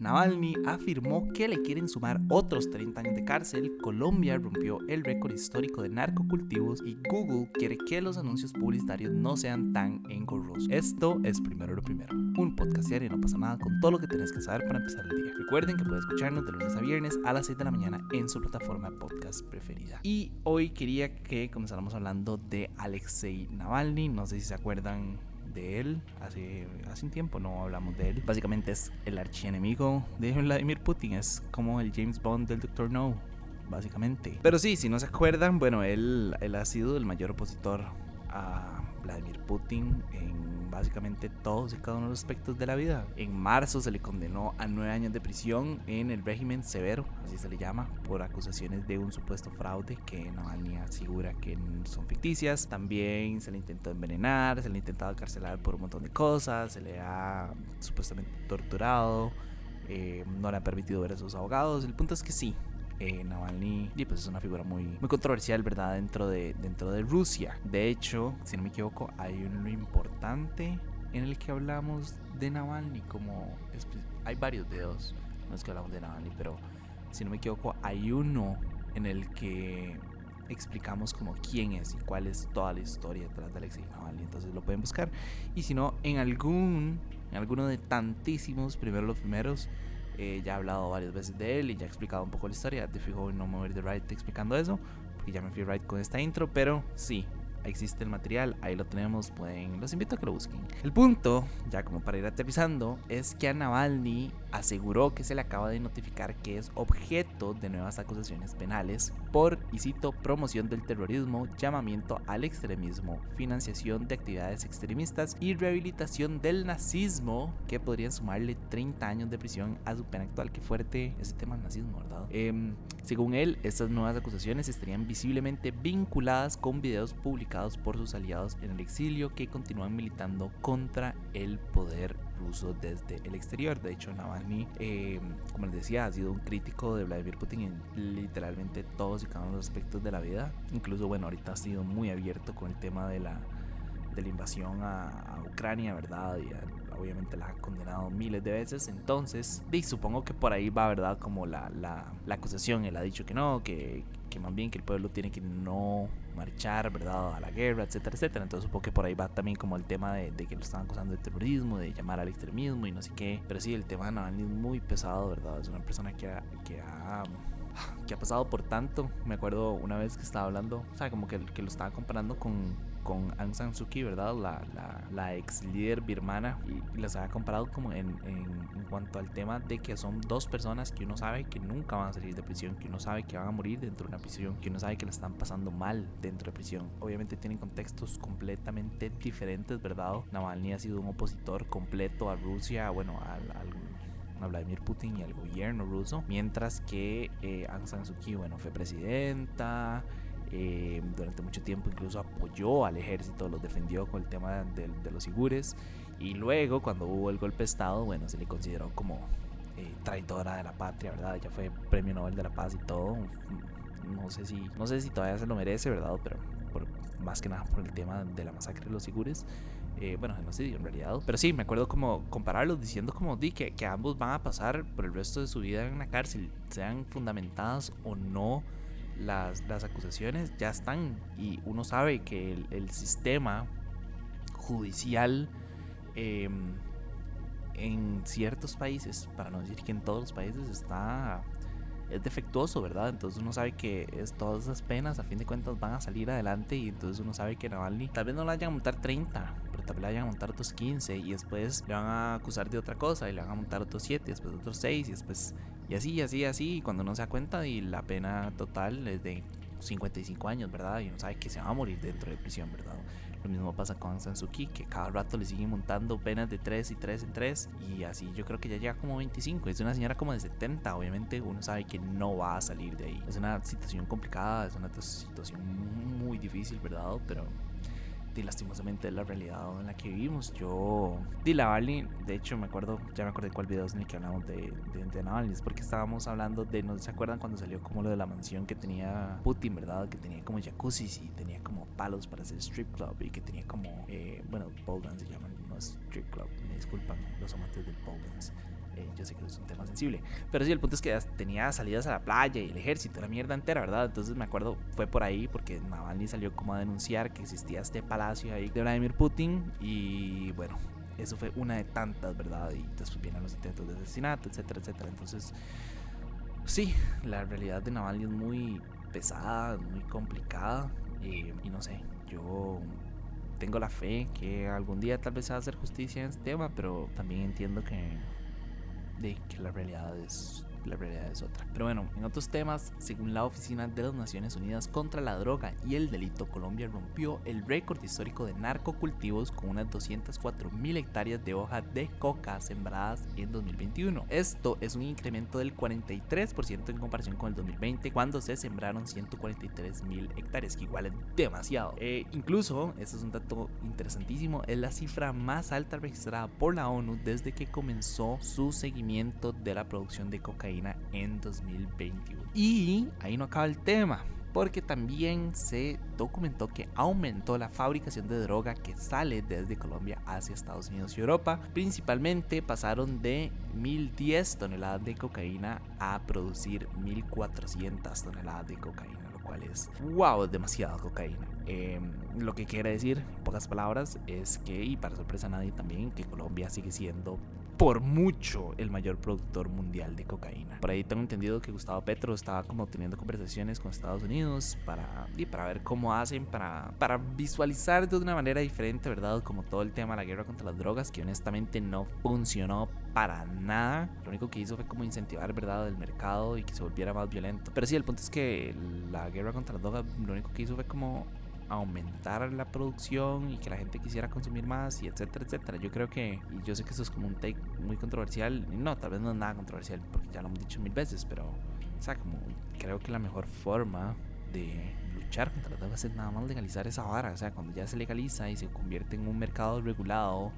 Navalny afirmó que le quieren sumar otros 30 años de cárcel, Colombia rompió el récord histórico de narcocultivos y Google quiere que los anuncios publicitarios no sean tan engorrosos. Esto es primero lo primero, un podcast diario no pasa nada con todo lo que tienes que saber para empezar el día. Recuerden que pueden escucharnos de lunes a viernes a las 6 de la mañana en su plataforma podcast preferida. Y hoy quería que comenzáramos hablando de Alexei Navalny, no sé si se acuerdan de él. Hace, hace un tiempo no hablamos de él. Básicamente es el archienemigo de Vladimir Putin. Es como el James Bond del Doctor No. Básicamente. Pero sí, si no se acuerdan, bueno, él, él ha sido el mayor opositor a Vladimir Putin en básicamente todos y cada uno de los aspectos de la vida. En marzo se le condenó a nueve años de prisión en el régimen severo, así se le llama, por acusaciones de un supuesto fraude que Navalny asegura que son ficticias. También se le intentó envenenar, se le intentado carcelar por un montón de cosas, se le ha supuestamente torturado. Eh, no le ha permitido ver a sus abogados. El punto es que sí, eh, Navalny y pues es una figura muy, muy controversial, ¿verdad? Dentro de, dentro de Rusia. De hecho, si no me equivoco, hay uno importante en el que hablamos de Navalny, como hay varios videos en los que hablamos de Navalny, pero si no me equivoco, hay uno en el que explicamos como quién es y cuál es toda la historia detrás de Alexei Navalny. Entonces lo pueden buscar. Y si no, en algún, en alguno de tantísimos, primero los primeros, eh, ya he hablado varias veces de él y ya he explicado un poco la historia. Te fijo no voy de right explicando eso, porque ya me fui right con esta intro, pero sí, existe el material, ahí lo tenemos, pueden, los invito a que lo busquen. El punto, ya como para ir aterrizando, es que a Navalny aseguró que se le acaba de notificar que es objeto de nuevas acusaciones penales por, y cito, promoción del terrorismo, llamamiento al extremismo, financiación de actividades extremistas y rehabilitación del nazismo, que podrían sumarle 30 años de prisión a su pena actual. Qué fuerte ese tema del nazismo, ¿verdad? Em, según él, estas nuevas acusaciones estarían visiblemente vinculadas con videos publicados por sus aliados en el exilio que continúan militando contra el poder ruso desde el exterior. De hecho, Navalny, eh, como les decía, ha sido un crítico de Vladimir Putin en literalmente todos y cada uno de los aspectos de la vida. Incluso, bueno, ahorita ha sido muy abierto con el tema de la, de la invasión a, Ucrania, ¿verdad? Y obviamente la ha condenado miles de veces. Entonces, y supongo que por ahí va, ¿verdad? Como la, la, la acusación. Él ha dicho que no, que, que más bien que el pueblo tiene que no marchar, ¿verdad? A la guerra, etcétera, etcétera. Entonces supongo que por ahí va también como el tema de, que lo están acusando de terrorismo, de llamar al extremismo y no sé qué. Pero sí, el tema de Navalny es muy pesado, ¿verdad? Es una persona que ha, que ha, que ha pasado por tanto. Me acuerdo una vez que estaba hablando, o sea, como que, que lo estaba comparando con con Aung San Suu Kyi, ¿verdad? La, la, ex líder birmana. Y, las había comparado como en, en, en, cuanto al tema de que son dos personas que uno sabe que nunca van a salir de prisión, que uno sabe que van a morir dentro de una prisión, que uno sabe que la están pasando mal dentro de prisión. Obviamente tienen contextos completamente diferentes, ¿verdad? Navalny ha sido un opositor completo a Rusia, bueno, a Vladimir Putin y al gobierno ruso, mientras que eh, Aung San Suu Kyi, bueno, fue presidenta, eh, durante mucho tiempo incluso apoyó al ejército, los defendió con el tema de, los sigures y luego cuando hubo el golpe de estado, bueno, se le consideró como eh, traidora de la patria, ¿verdad? Ella fue premio Nobel de la Paz y todo. No sé si, no sé si todavía se lo merece, ¿verdad? Pero por, más que nada por el tema de la masacre de los sigures. Eh, bueno, genocidio en realidad. Pero sí, me acuerdo como compararlos diciendo como di que, que ambos van a pasar por el resto de su vida en la cárcel, sean fundamentadas o no las, las acusaciones ya están y uno sabe que el, sistema judicial em, en ciertos países, para no decir que en todos los países, está es defectuoso, ¿verdad? Entonces uno sabe que es, todas esas penas a fin de cuentas van a salir adelante y entonces uno sabe que Navalny tal vez no le vayan a montar 30, pero tal vez le vayan a montar otros 15 y después le van a acusar de otra cosa y le van a montar otros 7 y después otros 6 y después y así, así, así, y cuando uno se da cuenta y la pena total es de 55 años, ¿verdad? Y uno sabe que se va a morir dentro de prisión, ¿verdad? Lo mismo pasa con Kyi, que cada rato le siguen montando penas de 3 y 3 en 3. Y así yo creo que ya llega como 25. Es una señora como de 70. Obviamente uno sabe que no va a salir de ahí. Es una situación complicada, es una situación muy difícil, ¿verdad? Pero y lastimosamente la realidad en la que vivimos. Yo, di Navalny, de hecho me acuerdo, ya me acordé cuál video es en el que hablamos de, de, de Navalny, es porque estábamos hablando de, no se acuerdan cuando salió como lo de la mansión que tenía Putin, ¿verdad? Que tenía como jacuzzi y tenía como palos para hacer strip club y que tenía como, eh, bueno, pole dance se llaman, no strip club, me disculpan los amantes del pole dance. Eh, yo sé que es un tema sensible. Pero sí, el punto es que tenía salidas a la playa y el ejército, la mierda entera, ¿verdad? Entonces me acuerdo, fue por ahí porque Navalny salió como a denunciar que existía este palacio ahí de Vladimir Putin. Y bueno, eso fue una de tantas, ¿verdad? Y después vienen los intentos de asesinato, etcétera, etcétera. Entonces, sí, la realidad de Navalny es muy pesada, muy complicada. Eh, y no sé, yo tengo la fe que algún día tal vez se va a hacer justicia en este tema, pero también entiendo que, de, que la realidad es la realidad es otra. Pero bueno, en otros temas, según la Oficina de las Naciones Unidas contra la Droga y el Delito, Colombia rompió el récord histórico de narcocultivos con unas 204 mil hectáreas de hoja de coca sembradas en 2021. Esto es un incremento del 43% en comparación con el 2020, cuando se sembraron 143 mil hectáreas, que igual es demasiado. Eh, incluso, esto es un dato interesantísimo, es la cifra más alta registrada por la ONU desde que comenzó su seguimiento de la producción de cocaína en 2021. Y ahí no acaba el tema porque también se documentó que aumentó la fabricación de droga que sale desde Colombia hacia Estados Unidos y Europa. Principalmente pasaron de 1010 toneladas de cocaína a producir 1400 toneladas de cocaína, lo cual es wow, demasiada cocaína. Em, lo que quiere decir, en pocas palabras, es que, y para sorpresa nadie también, que Colombia sigue siendo por mucho el mayor productor mundial de cocaína. Por ahí tengo entendido que Gustavo Petro estaba como teniendo conversaciones con Estados Unidos para, y para ver cómo hacen para, para visualizar de una manera diferente, ¿verdad? Como todo el tema de la guerra contra las drogas, que honestamente no funcionó para nada. Lo único que hizo fue como incentivar, ¿verdad?, el mercado y que se volviera más violento. Pero sí, el punto es que la guerra contra las drogas lo único que hizo fue como aumentar la producción y que la gente quisiera consumir más y etcétera, etcétera. Yo creo que, y yo sé que esto es como un take muy controversial, no, tal vez no es nada controversial porque ya lo hemos dicho mil veces, pero, o sea, como creo que la mejor forma de luchar contra las drogas es nada más legalizar esa vara, o sea, cuando ya se legaliza y se convierte en un mercado regulado,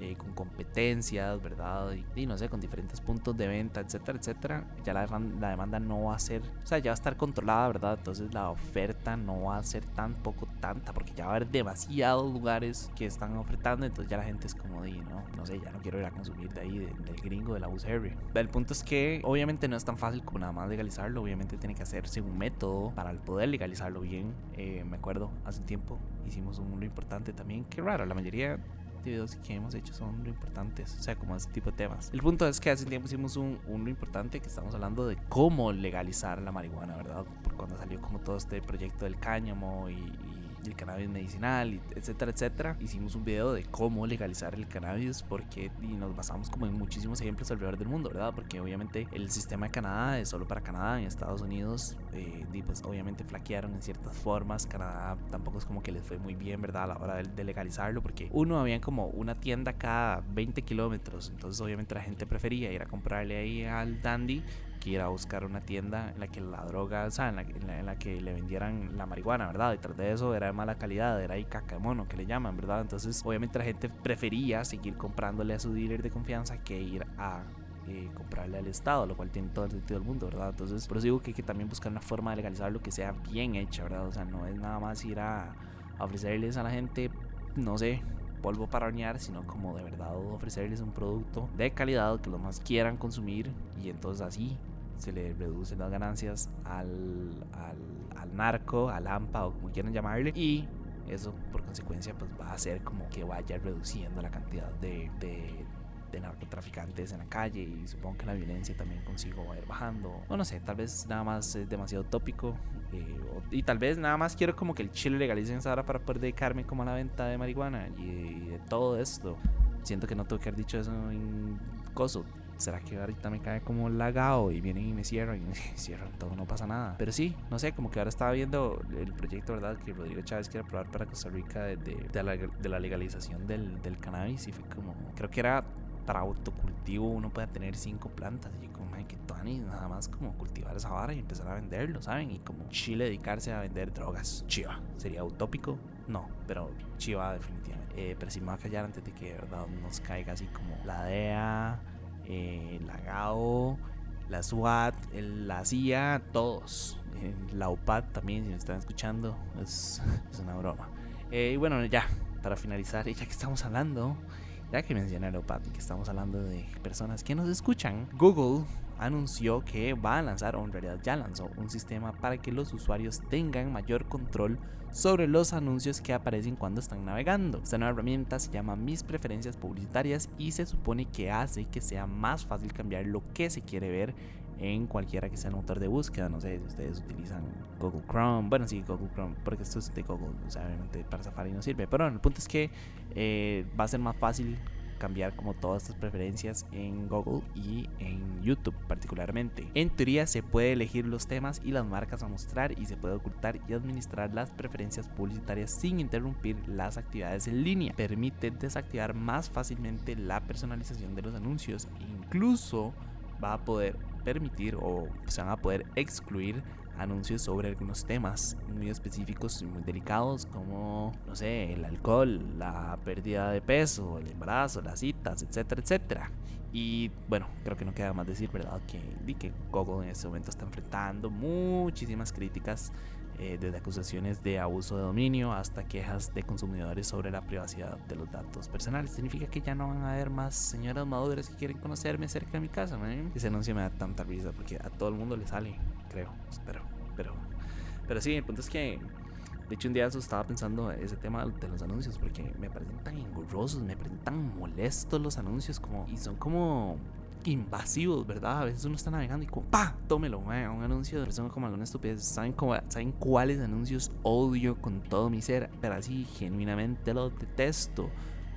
eh, con competencias, ¿verdad? Y, no sé, con diferentes puntos de venta, etcétera, etcétera, ya la, la, demanda no va a ser, o sea, ya va a estar controlada, ¿verdad? Entonces la oferta no va a ser tan poco tanta, porque ya va a haber demasiados lugares que están ofertando, entonces ya la gente es como, de, no, no sé, ya no quiero ir a consumir de ahí, del gringo, de la bus Harry. El punto es que obviamente no es tan fácil como nada más legalizarlo, obviamente tiene que hacerse un método para poder legalizarlo bien. Eh, me acuerdo, hace un tiempo hicimos un lo importante también, qué raro, la mayoría videos que hemos hecho son lo importantes, o sea, como ese tipo de temas. El punto es que hace tiempo hicimos un, un importante que estamos hablando de cómo legalizar la marihuana, ¿verdad? Por cuando salió como todo este proyecto del cáñamo y el cannabis medicinal, etcétera, etcétera. Hicimos un video de cómo legalizar el cannabis porque y nos basamos como en muchísimos ejemplos alrededor del mundo, ¿verdad? Porque obviamente el sistema de Canadá es solo para Canadá, en Estados Unidos, eh, y pues obviamente flaquearon en ciertas formas. Canadá tampoco es como que les fue muy bien, ¿verdad? A la hora de, legalizarlo, porque uno había como una tienda cada 20 kilómetros, entonces obviamente la gente prefería ir a comprarle ahí al dandy que ir a buscar una tienda en la que la droga, o sea, en la, en la, que le vendieran la marihuana, ¿verdad? Y tras de eso era de mala calidad, era ahí caca de mono, que le llaman, ¿verdad? Entonces, obviamente la gente prefería seguir comprándole a su dealer de confianza que ir a eh, comprarle al Estado, lo cual tiene todo el sentido del mundo, ¿verdad? Entonces, por eso digo que hay que también buscar una forma de legalizar lo que sea bien hecha, ¿verdad? O sea, no es nada más ir a ofrecerles a la gente, no sé, polvo para hornear, sino como de verdad ofrecerles un producto de calidad que los más quieran consumir y entonces así se le reducen las ganancias al, al, narco, al AMPA o como quieran llamarle y eso por consecuencia pues va a hacer como que vaya reduciendo la cantidad de, de, narcotraficantes en la calle y supongo que la violencia también consigo va a ir bajando o no sé, tal vez nada más es demasiado tópico eh, y tal vez nada más quiero como que el chile legalicen ahora para poder dedicarme como a la venta de marihuana y, de todo esto siento que no tengo que haber dicho eso en coso ¿será que ahorita me cae como lagado y vienen y me cierran y me cierran todo, no pasa nada? Pero sí, no sé, como que ahora estaba viendo el proyecto, ¿verdad? Que Rodrigo Chávez quiere aprobar para Costa Rica de, de, la, de la, legalización del, del, cannabis y fue como, creo que era para autocultivo uno puede tener cinco plantas y como, ay, que Tony, nada más como cultivar esa vara y empezar a venderlo, ¿saben? Y como Chile dedicarse a vender drogas, chiva, ¿sería utópico? No, pero chiva definitivamente. Eh, pero si me voy a callar antes de que de verdad nos caiga así como la DEA eh, la GAO, la SWAT, la CIA, todos. Eh, la UPAD también, si me están escuchando, es, una broma. Eh, y bueno, ya, para finalizar, ya que estamos hablando ya que mencioné y que estamos hablando de personas que nos escuchan, Google anunció que va a lanzar, o en realidad ya lanzó, un sistema para que los usuarios tengan mayor control sobre los anuncios que aparecen cuando están navegando. Esta nueva herramienta se llama Mis preferencias publicitarias y se supone que hace que sea más fácil cambiar lo que se quiere ver en cualquiera que sea el motor de búsqueda. No sé si ustedes utilizan Google Chrome. Bueno, sí, Google Chrome, porque esto es de Google. O sea, obviamente para Safari no sirve. Pero bueno, el punto es que eh, va a ser más fácil cambiar como todas estas preferencias en Google y en YouTube particularmente. En teoría se puede elegir los temas y las marcas a mostrar y se puede ocultar y administrar las preferencias publicitarias sin interrumpir las actividades en línea. Permite desactivar más fácilmente la personalización de los anuncios. Incluso va a poder permitir o se van a poder excluir anuncios sobre algunos temas muy específicos y muy delicados como, no sé, el alcohol, la pérdida de peso, el embarazo, las citas, etcétera, etcétera. Y bueno, creo que no queda más decir, ¿verdad? Que, que Google en este momento está enfrentando muchísimas críticas, eh, desde acusaciones de abuso de dominio hasta quejas de consumidores sobre la privacidad de los datos personales. Significa que ya no van a haber más señoras maduras que quieren conocerme cerca de mi casa. Ese anuncio me da tanta risa porque a todo el mundo le sale creo, espero. Pero, pero sí, el punto es que, de hecho, un día eso estaba pensando ese tema de los anuncios, porque me parecen tan engorrosos, me parecen tan molestos los anuncios, como, y son como invasivos, ¿verdad? A veces uno está navegando y como, ¡pa! Tómelo, un anuncio de como alguna estupidez. ¿Saben, cómo, ¿Saben cuáles anuncios odio con todo mi ser? Pero así, genuinamente los detesto.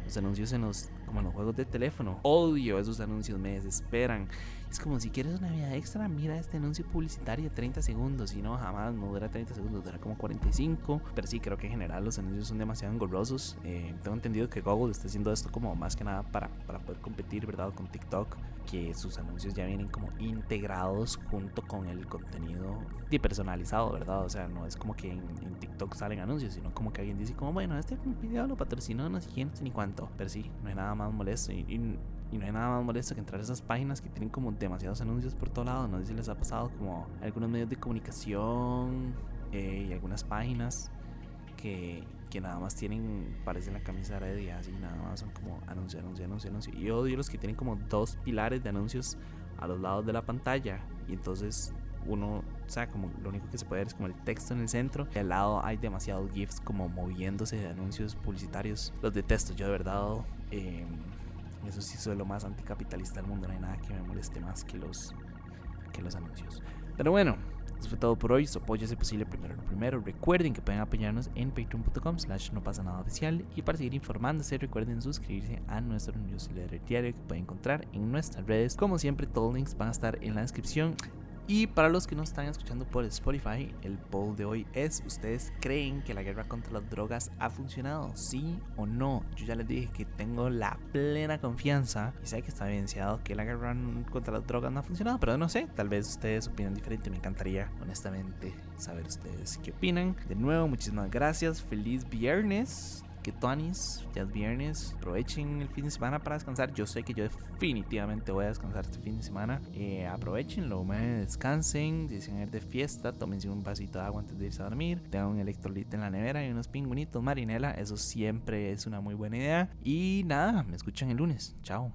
Los anuncios en los, como en los juegos de teléfono. Odio esos anuncios, me desesperan. Es como si quieres una vida extra, mira este anuncio publicitario de 30 segundos. Y no, jamás no dura 30 segundos, dura como 45. Pero sí, creo que en general los anuncios son demasiado engorrosos. Eh, tengo entendido que Google está haciendo esto como más que nada para, para poder competir, ¿verdad? Con TikTok. Que sus anuncios ya vienen como integrados junto con el contenido personalizado, ¿verdad? O sea, no es como que en, TikTok salen anuncios, sino como que alguien dice como, bueno, este video lo patrocinó no sé quién, ni cuánto. Pero sí, no hay nada más molesto. y y no hay nada más molesto que entrar a esas páginas que tienen como demasiados anuncios por todo lado. No sé si les ha pasado como algunos medios de comunicación eh, y algunas páginas que, que, nada más tienen, parecen la camisa y así nada más son como anuncio, anuncio, anuncio, anuncio. Y odio los que tienen como dos pilares de anuncios a los lados de la pantalla. Y entonces uno, o sea, como lo único que se puede ver es como el texto en el centro y al lado hay demasiados GIFs como moviéndose de anuncios publicitarios. Los detesto, yo de verdad. Eh, eso sí soy lo más anticapitalista del mundo. No hay nada que me moleste más que los, que los anuncios. Pero bueno, eso fue todo por hoy. Su apoyo es posible primero lo primero. Recuerden que pueden apoyarnos en patreon.com slash no pasa nada oficial. Y para seguir informándose, recuerden suscribirse a nuestro newsletter diario que pueden encontrar en nuestras redes. Como siempre, todos los links van a estar en la descripción. Y para los que no están escuchando por Spotify, el poll de hoy es, ¿ustedes creen que la guerra contra las drogas ha funcionado? ¿Sí o no? Yo ya les dije que tengo la plena confianza y sé que está evidenciado que la guerra contra las drogas no ha funcionado, pero no sé, tal vez ustedes opinan diferente, me encantaría honestamente saber ustedes qué opinan. De nuevo, muchísimas gracias, feliz viernes que Tonis, ya es viernes, aprovechen el fin de semana para descansar. Yo sé que yo definitivamente voy a descansar este fin de semana. Eh, aprovechenlo, descansen, si se ir de fiesta, tómense un vasito de agua antes de irse a dormir, tengan un electrolito en la nevera y unos pingüinitos marinela, eso siempre es una muy buena idea. Y nada, me escuchan el lunes. Chao.